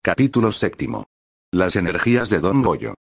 Capítulo séptimo. Las energías de Don Goyo.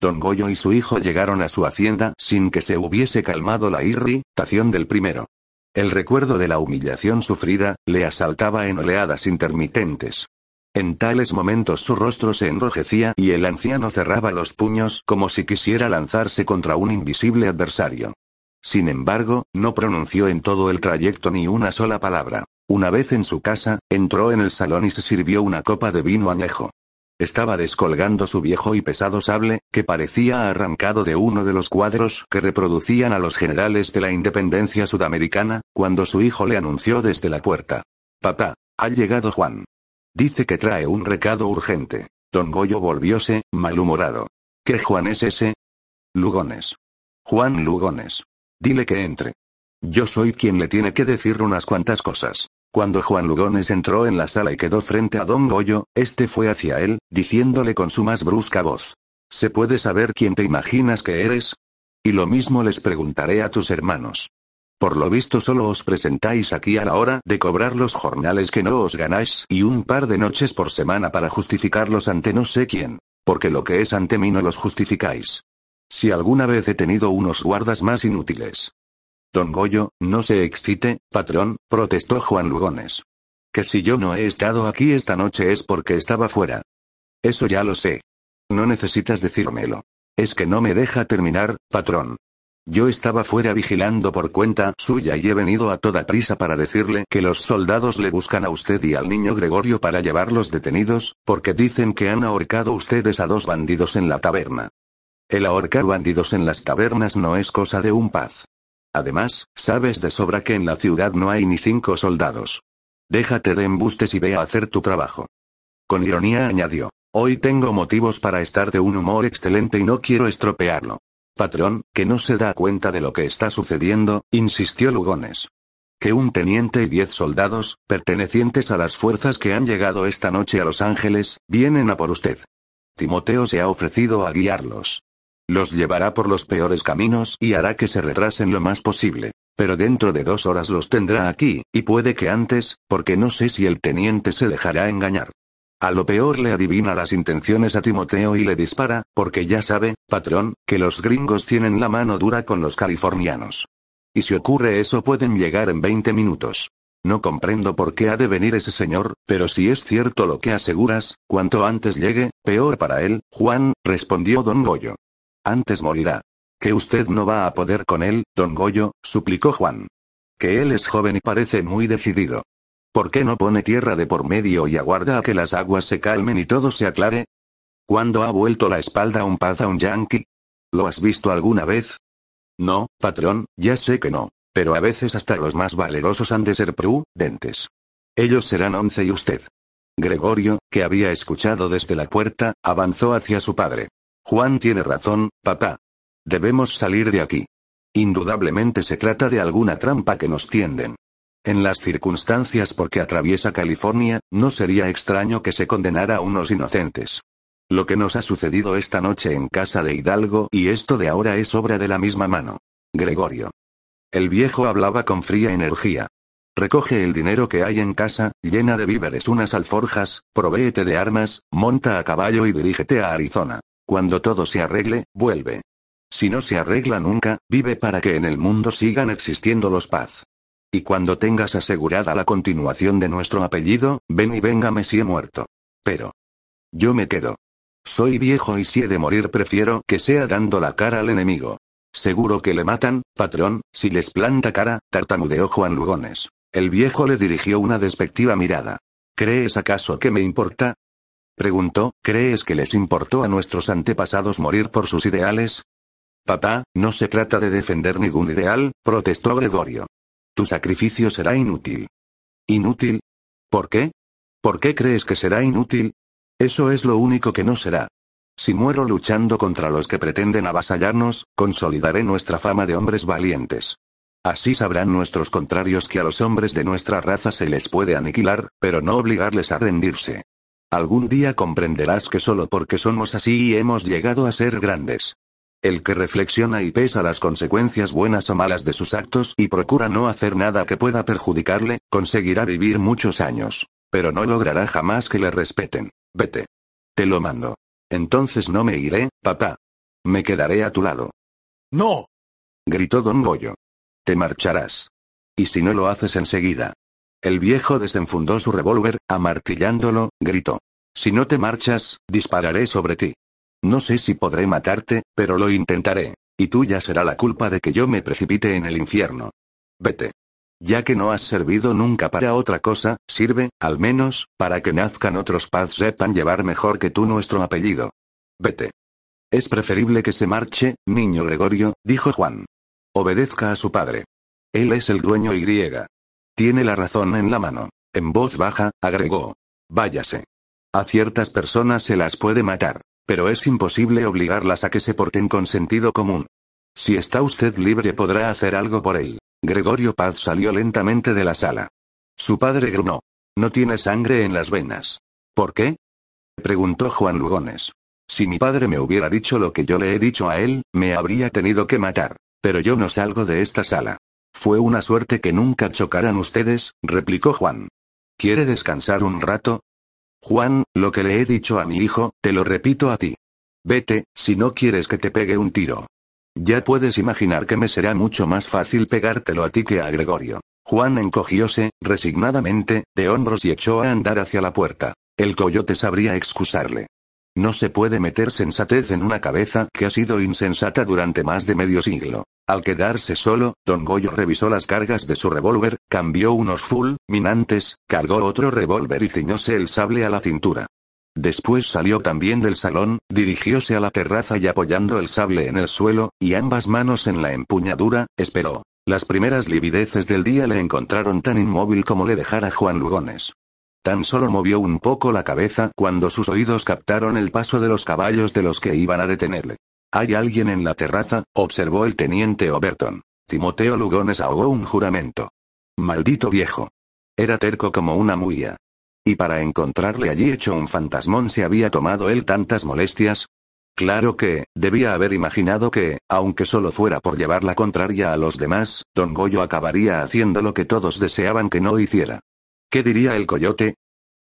Don Goyo y su hijo llegaron a su hacienda sin que se hubiese calmado la irritación del primero. El recuerdo de la humillación sufrida, le asaltaba en oleadas intermitentes. En tales momentos su rostro se enrojecía y el anciano cerraba los puños como si quisiera lanzarse contra un invisible adversario. Sin embargo, no pronunció en todo el trayecto ni una sola palabra. Una vez en su casa, entró en el salón y se sirvió una copa de vino añejo. Estaba descolgando su viejo y pesado sable, que parecía arrancado de uno de los cuadros que reproducían a los generales de la independencia sudamericana, cuando su hijo le anunció desde la puerta. Papá, ha llegado Juan. Dice que trae un recado urgente. Don Goyo volvióse, malhumorado. ¿Qué Juan es ese? Lugones. Juan Lugones. Dile que entre. Yo soy quien le tiene que decir unas cuantas cosas. Cuando Juan Lugones entró en la sala y quedó frente a Don Goyo, este fue hacia él, diciéndole con su más brusca voz. ¿Se puede saber quién te imaginas que eres? Y lo mismo les preguntaré a tus hermanos. Por lo visto solo os presentáis aquí a la hora de cobrar los jornales que no os ganáis y un par de noches por semana para justificarlos ante no sé quién, porque lo que es ante mí no los justificáis. Si alguna vez he tenido unos guardas más inútiles, Don Goyo, no se excite, patrón, protestó Juan Lugones. Que si yo no he estado aquí esta noche es porque estaba fuera. Eso ya lo sé. No necesitas decírmelo. Es que no me deja terminar, patrón. Yo estaba fuera vigilando por cuenta suya y he venido a toda prisa para decirle que los soldados le buscan a usted y al niño Gregorio para llevarlos detenidos, porque dicen que han ahorcado ustedes a dos bandidos en la taberna. El ahorcar bandidos en las tabernas no es cosa de un paz. Además, sabes de sobra que en la ciudad no hay ni cinco soldados. Déjate de embustes y ve a hacer tu trabajo. Con ironía añadió. Hoy tengo motivos para estar de un humor excelente y no quiero estropearlo. Patrón, que no se da cuenta de lo que está sucediendo, insistió Lugones. Que un teniente y diez soldados, pertenecientes a las fuerzas que han llegado esta noche a Los Ángeles, vienen a por usted. Timoteo se ha ofrecido a guiarlos. Los llevará por los peores caminos y hará que se retrasen lo más posible. Pero dentro de dos horas los tendrá aquí, y puede que antes, porque no sé si el teniente se dejará engañar. A lo peor le adivina las intenciones a Timoteo y le dispara, porque ya sabe, patrón, que los gringos tienen la mano dura con los californianos. Y si ocurre eso pueden llegar en 20 minutos. No comprendo por qué ha de venir ese señor, pero si es cierto lo que aseguras, cuanto antes llegue, peor para él, Juan, respondió don Goyo. Antes morirá. Que usted no va a poder con él, don Goyo, suplicó Juan. Que él es joven y parece muy decidido. ¿Por qué no pone tierra de por medio y aguarda a que las aguas se calmen y todo se aclare? ¿Cuándo ha vuelto la espalda un paz a un yankee? ¿Lo has visto alguna vez? No, patrón, ya sé que no. Pero a veces hasta los más valerosos han de ser prudentes. Ellos serán once y usted. Gregorio, que había escuchado desde la puerta, avanzó hacia su padre. Juan tiene razón, papá. Debemos salir de aquí. Indudablemente se trata de alguna trampa que nos tienden. En las circunstancias por que atraviesa California, no sería extraño que se condenara a unos inocentes. Lo que nos ha sucedido esta noche en casa de Hidalgo y esto de ahora es obra de la misma mano. Gregorio. El viejo hablaba con fría energía. Recoge el dinero que hay en casa, llena de víveres unas alforjas, provéete de armas, monta a caballo y dirígete a Arizona. Cuando todo se arregle, vuelve. Si no se arregla nunca, vive para que en el mundo sigan existiendo los paz. Y cuando tengas asegurada la continuación de nuestro apellido, ven y véngame si he muerto. Pero. Yo me quedo. Soy viejo y si he de morir prefiero que sea dando la cara al enemigo. Seguro que le matan, patrón, si les planta cara, tartamudeó Juan Lugones. El viejo le dirigió una despectiva mirada. ¿Crees acaso que me importa? Preguntó, ¿crees que les importó a nuestros antepasados morir por sus ideales? Papá, no se trata de defender ningún ideal, protestó Gregorio. Tu sacrificio será inútil. ¿Inútil? ¿Por qué? ¿Por qué crees que será inútil? Eso es lo único que no será. Si muero luchando contra los que pretenden avasallarnos, consolidaré nuestra fama de hombres valientes. Así sabrán nuestros contrarios que a los hombres de nuestra raza se les puede aniquilar, pero no obligarles a rendirse. Algún día comprenderás que solo porque somos así hemos llegado a ser grandes. El que reflexiona y pesa las consecuencias buenas o malas de sus actos y procura no hacer nada que pueda perjudicarle, conseguirá vivir muchos años. Pero no logrará jamás que le respeten. Vete. Te lo mando. Entonces no me iré, papá. Me quedaré a tu lado. No. Gritó don Goyo. Te marcharás. Y si no lo haces enseguida. El viejo desenfundó su revólver, amartillándolo, gritó. Si no te marchas, dispararé sobre ti. No sé si podré matarte, pero lo intentaré. Y tuya será la culpa de que yo me precipite en el infierno. Vete. Ya que no has servido nunca para otra cosa, sirve, al menos, para que nazcan otros Paz sepan llevar mejor que tú nuestro apellido. Vete. Es preferible que se marche, niño Gregorio, dijo Juan. Obedezca a su padre. Él es el dueño y griega. Tiene la razón en la mano. En voz baja, agregó. Váyase. A ciertas personas se las puede matar, pero es imposible obligarlas a que se porten con sentido común. Si está usted libre podrá hacer algo por él. Gregorio Paz salió lentamente de la sala. Su padre grunó. No tiene sangre en las venas. ¿Por qué? preguntó Juan Lugones. Si mi padre me hubiera dicho lo que yo le he dicho a él, me habría tenido que matar. Pero yo no salgo de esta sala. Fue una suerte que nunca chocaran ustedes, replicó Juan. ¿Quiere descansar un rato? Juan, lo que le he dicho a mi hijo, te lo repito a ti. Vete, si no quieres que te pegue un tiro. Ya puedes imaginar que me será mucho más fácil pegártelo a ti que a Gregorio. Juan encogióse, resignadamente, de hombros y echó a andar hacia la puerta. El coyote sabría excusarle. No se puede meter sensatez en una cabeza que ha sido insensata durante más de medio siglo. Al quedarse solo, don Goyo revisó las cargas de su revólver, cambió unos full, minantes, cargó otro revólver y ciñóse el sable a la cintura. Después salió también del salón, dirigióse a la terraza y apoyando el sable en el suelo, y ambas manos en la empuñadura, esperó. Las primeras livideces del día le encontraron tan inmóvil como le dejara Juan Lugones. Tan solo movió un poco la cabeza cuando sus oídos captaron el paso de los caballos de los que iban a detenerle. ¿Hay alguien en la terraza? observó el teniente Overton. Timoteo Lugones ahogó un juramento. Maldito viejo. Era terco como una muía. Y para encontrarle allí hecho un fantasmón se había tomado él tantas molestias. Claro que, debía haber imaginado que, aunque solo fuera por llevar la contraria a los demás, don Goyo acabaría haciendo lo que todos deseaban que no hiciera. ¿Qué diría el coyote?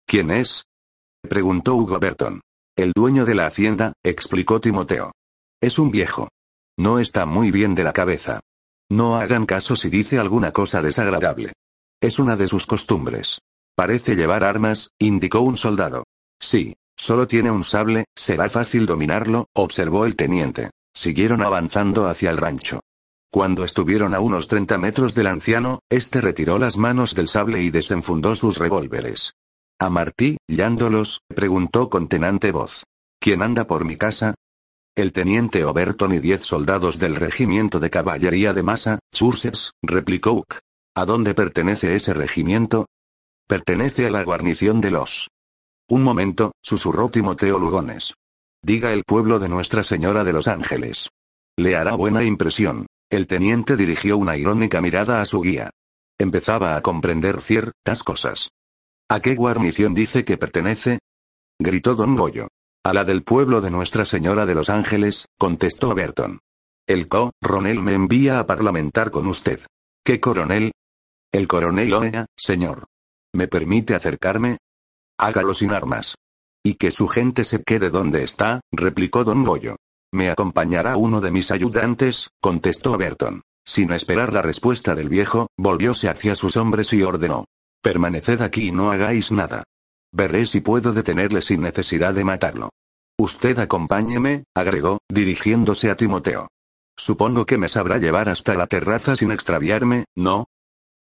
¿Quién es? preguntó Hugo Berton. El dueño de la hacienda, explicó Timoteo. Es un viejo. No está muy bien de la cabeza. No hagan caso si dice alguna cosa desagradable. Es una de sus costumbres. Parece llevar armas, indicó un soldado. Sí, solo tiene un sable, será fácil dominarlo, observó el teniente. Siguieron avanzando hacia el rancho. Cuando estuvieron a unos 30 metros del anciano, este retiró las manos del sable y desenfundó sus revólveres. A Martí, llándolos, preguntó con tenante voz. ¿Quién anda por mi casa? El teniente Oberton y diez soldados del regimiento de caballería de Massachusetts, replicó Uck. ¿A dónde pertenece ese regimiento? Pertenece a la guarnición de los. Un momento, susurró Timoteo Lugones. Diga el pueblo de Nuestra Señora de los Ángeles. Le hará buena impresión. El teniente dirigió una irónica mirada a su guía. Empezaba a comprender ciertas cosas. ¿A qué guarnición dice que pertenece? gritó don Goyo. A la del pueblo de Nuestra Señora de los Ángeles, contestó Berton. El coronel me envía a parlamentar con usted. ¿Qué coronel? El coronel Oea, señor. ¿Me permite acercarme? Hágalo sin armas. Y que su gente se quede donde está, replicó don Goyo. Me acompañará uno de mis ayudantes, contestó Berton. Sin esperar la respuesta del viejo, volvióse hacia sus hombres y ordenó. Permaneced aquí y no hagáis nada. Veré si puedo detenerle sin necesidad de matarlo. Usted acompáñeme, agregó, dirigiéndose a Timoteo. Supongo que me sabrá llevar hasta la terraza sin extraviarme, ¿no?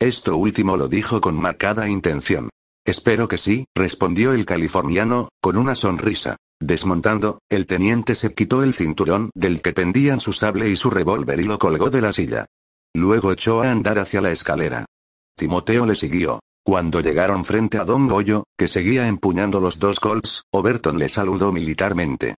Esto último lo dijo con marcada intención. Espero que sí, respondió el californiano, con una sonrisa. Desmontando, el teniente se quitó el cinturón del que pendían su sable y su revólver y lo colgó de la silla. Luego echó a andar hacia la escalera. Timoteo le siguió. Cuando llegaron frente a Don Goyo, que seguía empuñando los dos Colts, Overton le saludó militarmente.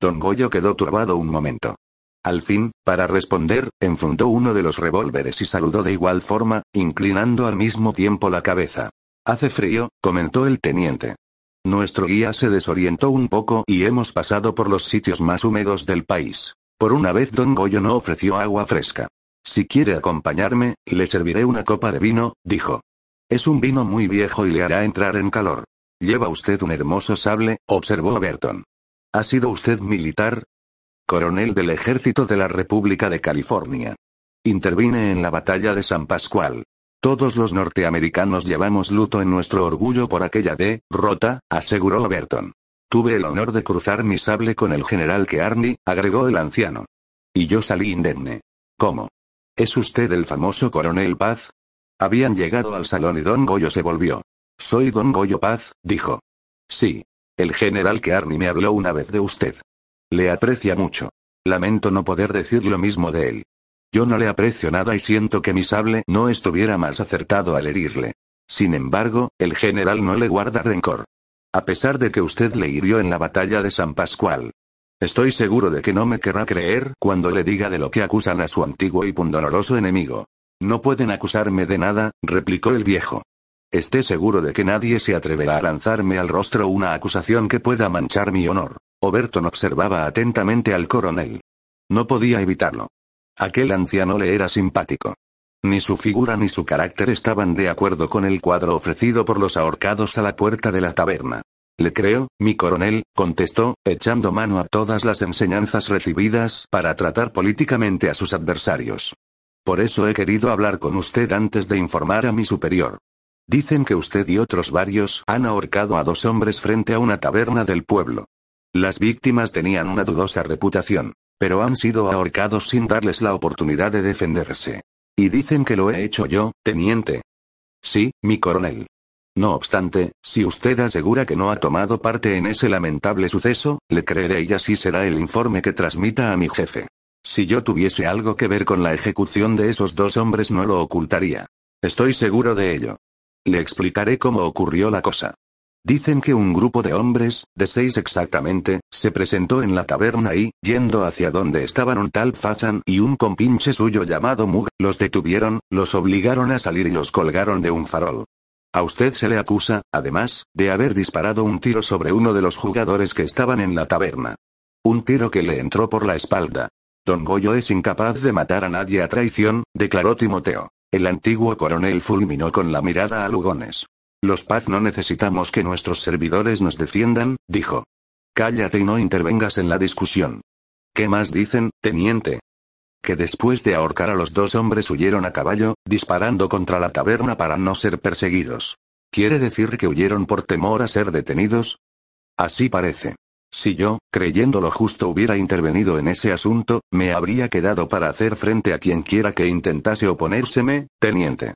Don Goyo quedó turbado un momento. Al fin, para responder, enfundó uno de los revólveres y saludó de igual forma, inclinando al mismo tiempo la cabeza. Hace frío, comentó el teniente. Nuestro guía se desorientó un poco y hemos pasado por los sitios más húmedos del país. Por una vez don Goyo no ofreció agua fresca. Si quiere acompañarme, le serviré una copa de vino, dijo. Es un vino muy viejo y le hará entrar en calor. Lleva usted un hermoso sable, observó Berton. ¿Ha sido usted militar? coronel del ejército de la República de California. Intervine en la batalla de San Pascual. Todos los norteamericanos llevamos luto en nuestro orgullo por aquella derrota, aseguró Overton. Tuve el honor de cruzar mi sable con el general Kearney, agregó el anciano. Y yo salí indemne. ¿Cómo? ¿Es usted el famoso coronel Paz? Habían llegado al salón y don Goyo se volvió. Soy don Goyo Paz, dijo. Sí. El general Kearney me habló una vez de usted. Le aprecia mucho. Lamento no poder decir lo mismo de él. Yo no le aprecio nada y siento que mi sable no estuviera más acertado al herirle. Sin embargo, el general no le guarda rencor. A pesar de que usted le hirió en la batalla de San Pascual. Estoy seguro de que no me querrá creer cuando le diga de lo que acusan a su antiguo y pundonoroso enemigo. No pueden acusarme de nada, replicó el viejo. Esté seguro de que nadie se atreverá a lanzarme al rostro una acusación que pueda manchar mi honor. Overton observaba atentamente al coronel. No podía evitarlo. Aquel anciano le era simpático. Ni su figura ni su carácter estaban de acuerdo con el cuadro ofrecido por los ahorcados a la puerta de la taberna. Le creo, mi coronel, contestó, echando mano a todas las enseñanzas recibidas para tratar políticamente a sus adversarios. Por eso he querido hablar con usted antes de informar a mi superior. Dicen que usted y otros varios han ahorcado a dos hombres frente a una taberna del pueblo. Las víctimas tenían una dudosa reputación, pero han sido ahorcados sin darles la oportunidad de defenderse. Y dicen que lo he hecho yo, teniente. Sí, mi coronel. No obstante, si usted asegura que no ha tomado parte en ese lamentable suceso, le creeré y así será el informe que transmita a mi jefe. Si yo tuviese algo que ver con la ejecución de esos dos hombres no lo ocultaría. Estoy seguro de ello. Le explicaré cómo ocurrió la cosa. Dicen que un grupo de hombres, de seis exactamente, se presentó en la taberna y, yendo hacia donde estaban un tal Fazan y un compinche suyo llamado Mug, los detuvieron, los obligaron a salir y los colgaron de un farol. A usted se le acusa, además, de haber disparado un tiro sobre uno de los jugadores que estaban en la taberna. Un tiro que le entró por la espalda. Don Goyo es incapaz de matar a nadie a traición, declaró Timoteo. El antiguo coronel fulminó con la mirada a Lugones. Los Paz no necesitamos que nuestros servidores nos defiendan, dijo. Cállate y no intervengas en la discusión. ¿Qué más dicen, teniente? Que después de ahorcar a los dos hombres huyeron a caballo, disparando contra la taberna para no ser perseguidos. ¿Quiere decir que huyeron por temor a ser detenidos? Así parece. Si yo, creyendo lo justo, hubiera intervenido en ese asunto, me habría quedado para hacer frente a quien quiera que intentase oponérseme, teniente.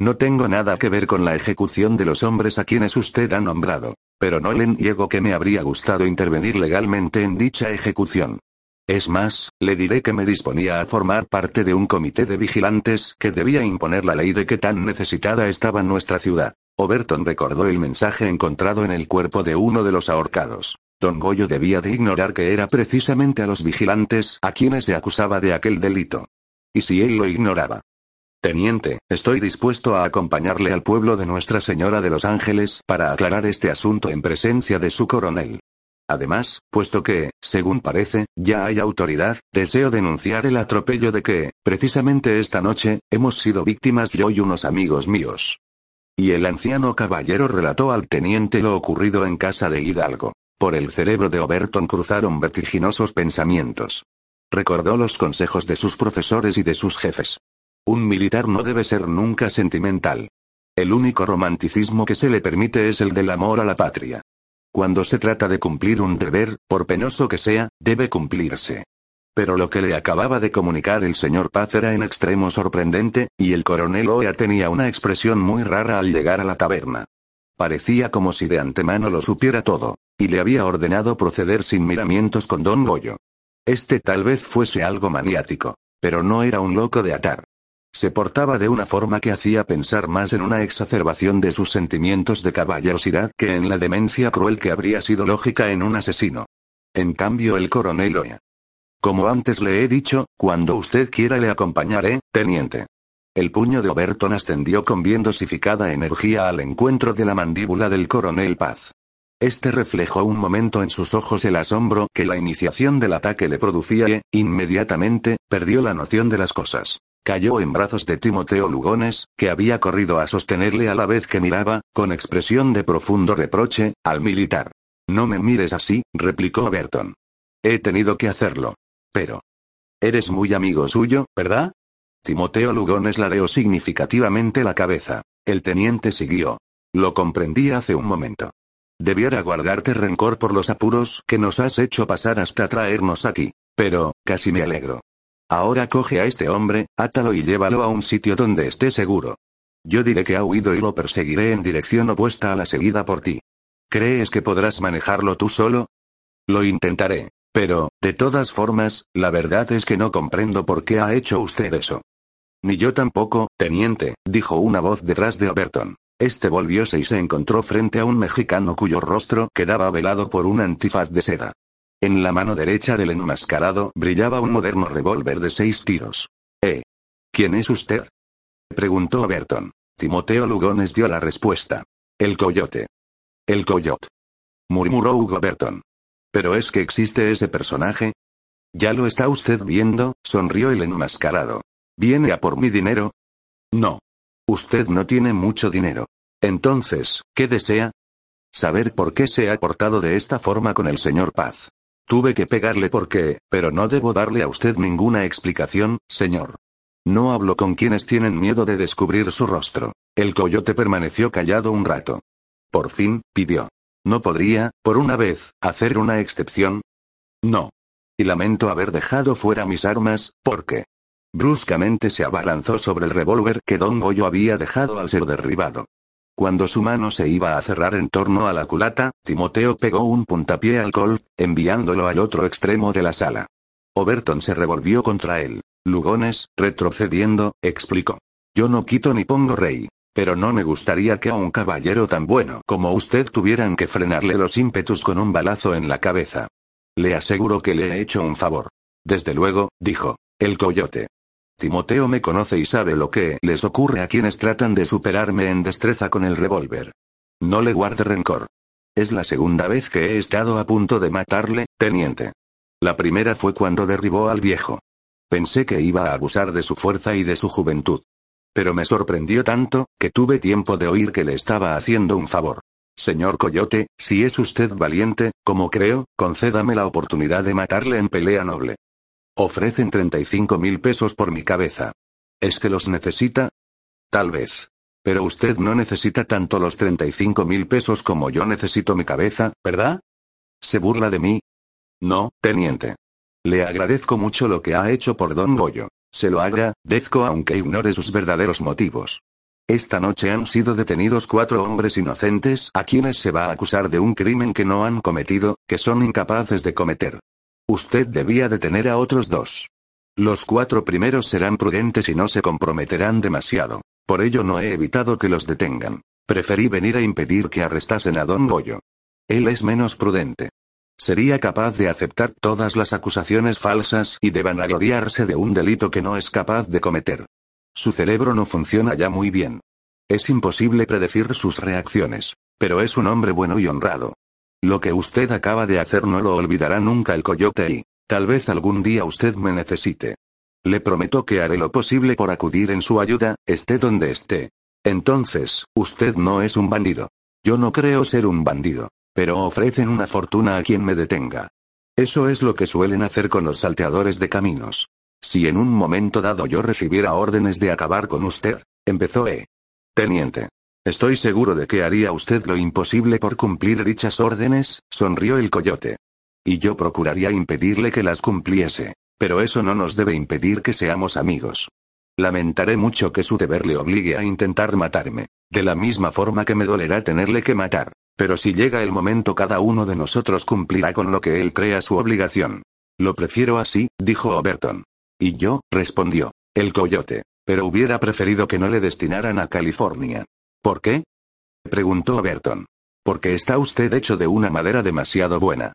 No tengo nada que ver con la ejecución de los hombres a quienes usted ha nombrado, pero no le niego que me habría gustado intervenir legalmente en dicha ejecución. Es más, le diré que me disponía a formar parte de un comité de vigilantes que debía imponer la ley de que tan necesitada estaba nuestra ciudad. Overton recordó el mensaje encontrado en el cuerpo de uno de los ahorcados. Don Goyo debía de ignorar que era precisamente a los vigilantes a quienes se acusaba de aquel delito. ¿Y si él lo ignoraba? Teniente, estoy dispuesto a acompañarle al pueblo de Nuestra Señora de los Ángeles para aclarar este asunto en presencia de su coronel. Además, puesto que, según parece, ya hay autoridad, deseo denunciar el atropello de que, precisamente esta noche, hemos sido víctimas yo y unos amigos míos. Y el anciano caballero relató al teniente lo ocurrido en casa de Hidalgo. Por el cerebro de Oberton cruzaron vertiginosos pensamientos. Recordó los consejos de sus profesores y de sus jefes. Un militar no debe ser nunca sentimental. El único romanticismo que se le permite es el del amor a la patria. Cuando se trata de cumplir un deber, por penoso que sea, debe cumplirse. Pero lo que le acababa de comunicar el señor Paz era en extremo sorprendente, y el coronel Oea tenía una expresión muy rara al llegar a la taberna. Parecía como si de antemano lo supiera todo, y le había ordenado proceder sin miramientos con don Goyo. Este tal vez fuese algo maniático, pero no era un loco de atar. Se portaba de una forma que hacía pensar más en una exacerbación de sus sentimientos de caballerosidad que en la demencia cruel que habría sido lógica en un asesino. En cambio el coronel oía. Como antes le he dicho, cuando usted quiera le acompañaré, teniente. El puño de Oberton ascendió con bien dosificada energía al encuentro de la mandíbula del coronel Paz. Este reflejó un momento en sus ojos el asombro que la iniciación del ataque le producía y, inmediatamente, perdió la noción de las cosas. Cayó en brazos de Timoteo Lugones, que había corrido a sostenerle a la vez que miraba, con expresión de profundo reproche, al militar. No me mires así, replicó Berton. He tenido que hacerlo. Pero. Eres muy amigo suyo, ¿verdad? Timoteo Lugones ladeó significativamente la cabeza. El teniente siguió. Lo comprendí hace un momento. Debiera guardarte rencor por los apuros que nos has hecho pasar hasta traernos aquí. Pero, casi me alegro. Ahora coge a este hombre, átalo y llévalo a un sitio donde esté seguro. Yo diré que ha huido y lo perseguiré en dirección opuesta a la seguida por ti. ¿Crees que podrás manejarlo tú solo? Lo intentaré. Pero, de todas formas, la verdad es que no comprendo por qué ha hecho usted eso. Ni yo tampoco, teniente, dijo una voz detrás de Oberton. Este volvióse y se encontró frente a un mexicano cuyo rostro quedaba velado por un antifaz de seda. En la mano derecha del enmascarado brillaba un moderno revólver de seis tiros. ¿Eh? ¿Quién es usted? preguntó Berton. Timoteo Lugones dio la respuesta. El coyote. El coyote. murmuró Hugo Berton. ¿Pero es que existe ese personaje? Ya lo está usted viendo, sonrió el enmascarado. ¿Viene a por mi dinero? No. Usted no tiene mucho dinero. Entonces, ¿qué desea? Saber por qué se ha portado de esta forma con el señor Paz. Tuve que pegarle porque, pero no debo darle a usted ninguna explicación, señor. No hablo con quienes tienen miedo de descubrir su rostro. El coyote permaneció callado un rato. Por fin, pidió. ¿No podría, por una vez, hacer una excepción? No. Y lamento haber dejado fuera mis armas, porque... Bruscamente se abalanzó sobre el revólver que Don Goyo había dejado al ser derribado. Cuando su mano se iba a cerrar en torno a la culata, Timoteo pegó un puntapié al Colt, enviándolo al otro extremo de la sala. Oberton se revolvió contra él. Lugones, retrocediendo, explicó. Yo no quito ni pongo rey. Pero no me gustaría que a un caballero tan bueno como usted tuvieran que frenarle los ímpetus con un balazo en la cabeza. Le aseguro que le he hecho un favor. Desde luego, dijo. El coyote. Timoteo me conoce y sabe lo que les ocurre a quienes tratan de superarme en destreza con el revólver. No le guarde rencor. Es la segunda vez que he estado a punto de matarle, teniente. La primera fue cuando derribó al viejo. Pensé que iba a abusar de su fuerza y de su juventud. Pero me sorprendió tanto, que tuve tiempo de oír que le estaba haciendo un favor. Señor Coyote, si es usted valiente, como creo, concédame la oportunidad de matarle en pelea noble. Ofrecen 35 mil pesos por mi cabeza. ¿Es que los necesita? Tal vez. Pero usted no necesita tanto los 35 mil pesos como yo necesito mi cabeza, ¿verdad? ¿Se burla de mí? No, teniente. Le agradezco mucho lo que ha hecho por don Goyo. Se lo agradezco aunque ignore sus verdaderos motivos. Esta noche han sido detenidos cuatro hombres inocentes a quienes se va a acusar de un crimen que no han cometido, que son incapaces de cometer. Usted debía detener a otros dos. Los cuatro primeros serán prudentes y no se comprometerán demasiado. Por ello no he evitado que los detengan. Preferí venir a impedir que arrestasen a Don Goyo. Él es menos prudente. Sería capaz de aceptar todas las acusaciones falsas y de vanagloriarse de un delito que no es capaz de cometer. Su cerebro no funciona ya muy bien. Es imposible predecir sus reacciones. Pero es un hombre bueno y honrado. Lo que usted acaba de hacer no lo olvidará nunca el coyote y, tal vez algún día usted me necesite. Le prometo que haré lo posible por acudir en su ayuda, esté donde esté. Entonces, usted no es un bandido. Yo no creo ser un bandido. Pero ofrecen una fortuna a quien me detenga. Eso es lo que suelen hacer con los salteadores de caminos. Si en un momento dado yo recibiera órdenes de acabar con usted, empezó E. Teniente. Estoy seguro de que haría usted lo imposible por cumplir dichas órdenes, sonrió el coyote. Y yo procuraría impedirle que las cumpliese. Pero eso no nos debe impedir que seamos amigos. Lamentaré mucho que su deber le obligue a intentar matarme. De la misma forma que me dolerá tenerle que matar. Pero si llega el momento cada uno de nosotros cumplirá con lo que él crea su obligación. Lo prefiero así, dijo Oberton. Y yo, respondió. El coyote. Pero hubiera preferido que no le destinaran a California. ¿Por qué? preguntó Berton. Porque está usted hecho de una madera demasiado buena.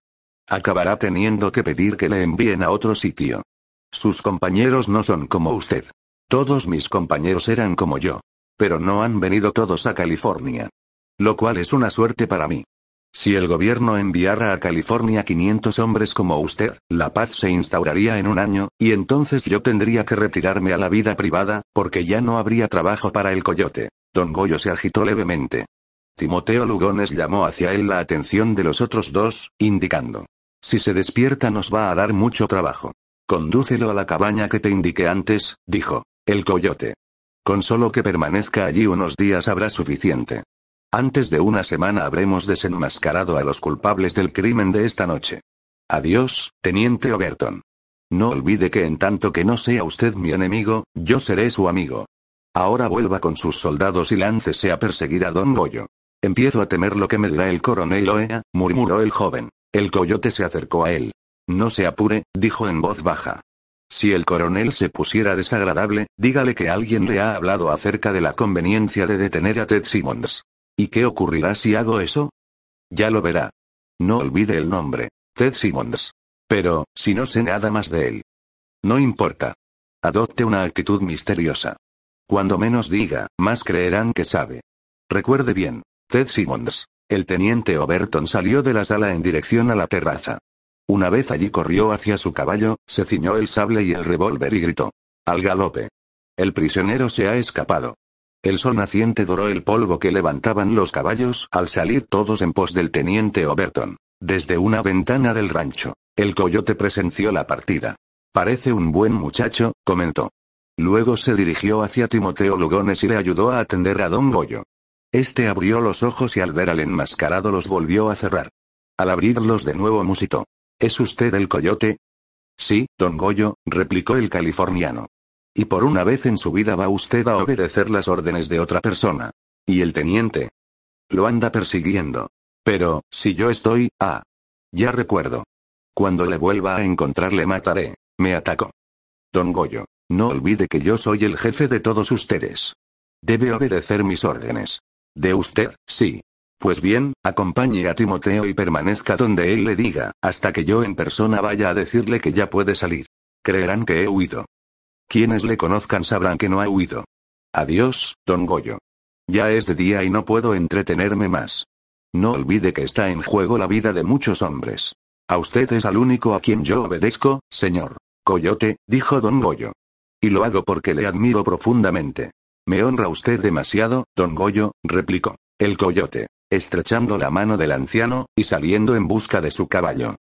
Acabará teniendo que pedir que le envíen a otro sitio. Sus compañeros no son como usted. Todos mis compañeros eran como yo. Pero no han venido todos a California. Lo cual es una suerte para mí. Si el gobierno enviara a California 500 hombres como usted, la paz se instauraría en un año, y entonces yo tendría que retirarme a la vida privada, porque ya no habría trabajo para el coyote. Don Goyo se agitó levemente. Timoteo Lugones llamó hacia él la atención de los otros dos, indicando. Si se despierta nos va a dar mucho trabajo. Condúcelo a la cabaña que te indiqué antes, dijo. El coyote. Con solo que permanezca allí unos días habrá suficiente. Antes de una semana habremos desenmascarado a los culpables del crimen de esta noche. Adiós, teniente Overton. No olvide que en tanto que no sea usted mi enemigo, yo seré su amigo. Ahora vuelva con sus soldados y láncese a perseguir a Don Goyo. Empiezo a temer lo que me dirá el coronel Oea, murmuró el joven. El coyote se acercó a él. No se apure, dijo en voz baja. Si el coronel se pusiera desagradable, dígale que alguien le ha hablado acerca de la conveniencia de detener a Ted Simmons. ¿Y qué ocurrirá si hago eso? Ya lo verá. No olvide el nombre, Ted Simmons. Pero, si no sé nada más de él. No importa. Adopte una actitud misteriosa. Cuando menos diga, más creerán que sabe. Recuerde bien, Ted Simmons. El teniente Overton salió de la sala en dirección a la terraza. Una vez allí corrió hacia su caballo, se ciñó el sable y el revólver y gritó. Al galope. El prisionero se ha escapado. El sol naciente doró el polvo que levantaban los caballos al salir todos en pos del teniente Overton. Desde una ventana del rancho, el coyote presenció la partida. Parece un buen muchacho, comentó. Luego se dirigió hacia Timoteo Lugones y le ayudó a atender a don Goyo. Este abrió los ojos y al ver al enmascarado los volvió a cerrar. Al abrirlos de nuevo musitó. ¿Es usted el coyote? Sí, don Goyo, replicó el californiano. Y por una vez en su vida va usted a obedecer las órdenes de otra persona. ¿Y el teniente? Lo anda persiguiendo. Pero, si yo estoy, ah. Ya recuerdo. Cuando le vuelva a encontrar le mataré. Me atacó. Don Goyo, no olvide que yo soy el jefe de todos ustedes. Debe obedecer mis órdenes. De usted, sí. Pues bien, acompañe a Timoteo y permanezca donde él le diga, hasta que yo en persona vaya a decirle que ya puede salir. Creerán que he huido. Quienes le conozcan sabrán que no ha huido. Adiós, don Goyo. Ya es de día y no puedo entretenerme más. No olvide que está en juego la vida de muchos hombres. A usted es al único a quien yo obedezco, señor. Coyote, dijo don Goyo. Y lo hago porque le admiro profundamente. Me honra usted demasiado, don Goyo, replicó. El coyote, estrechando la mano del anciano, y saliendo en busca de su caballo.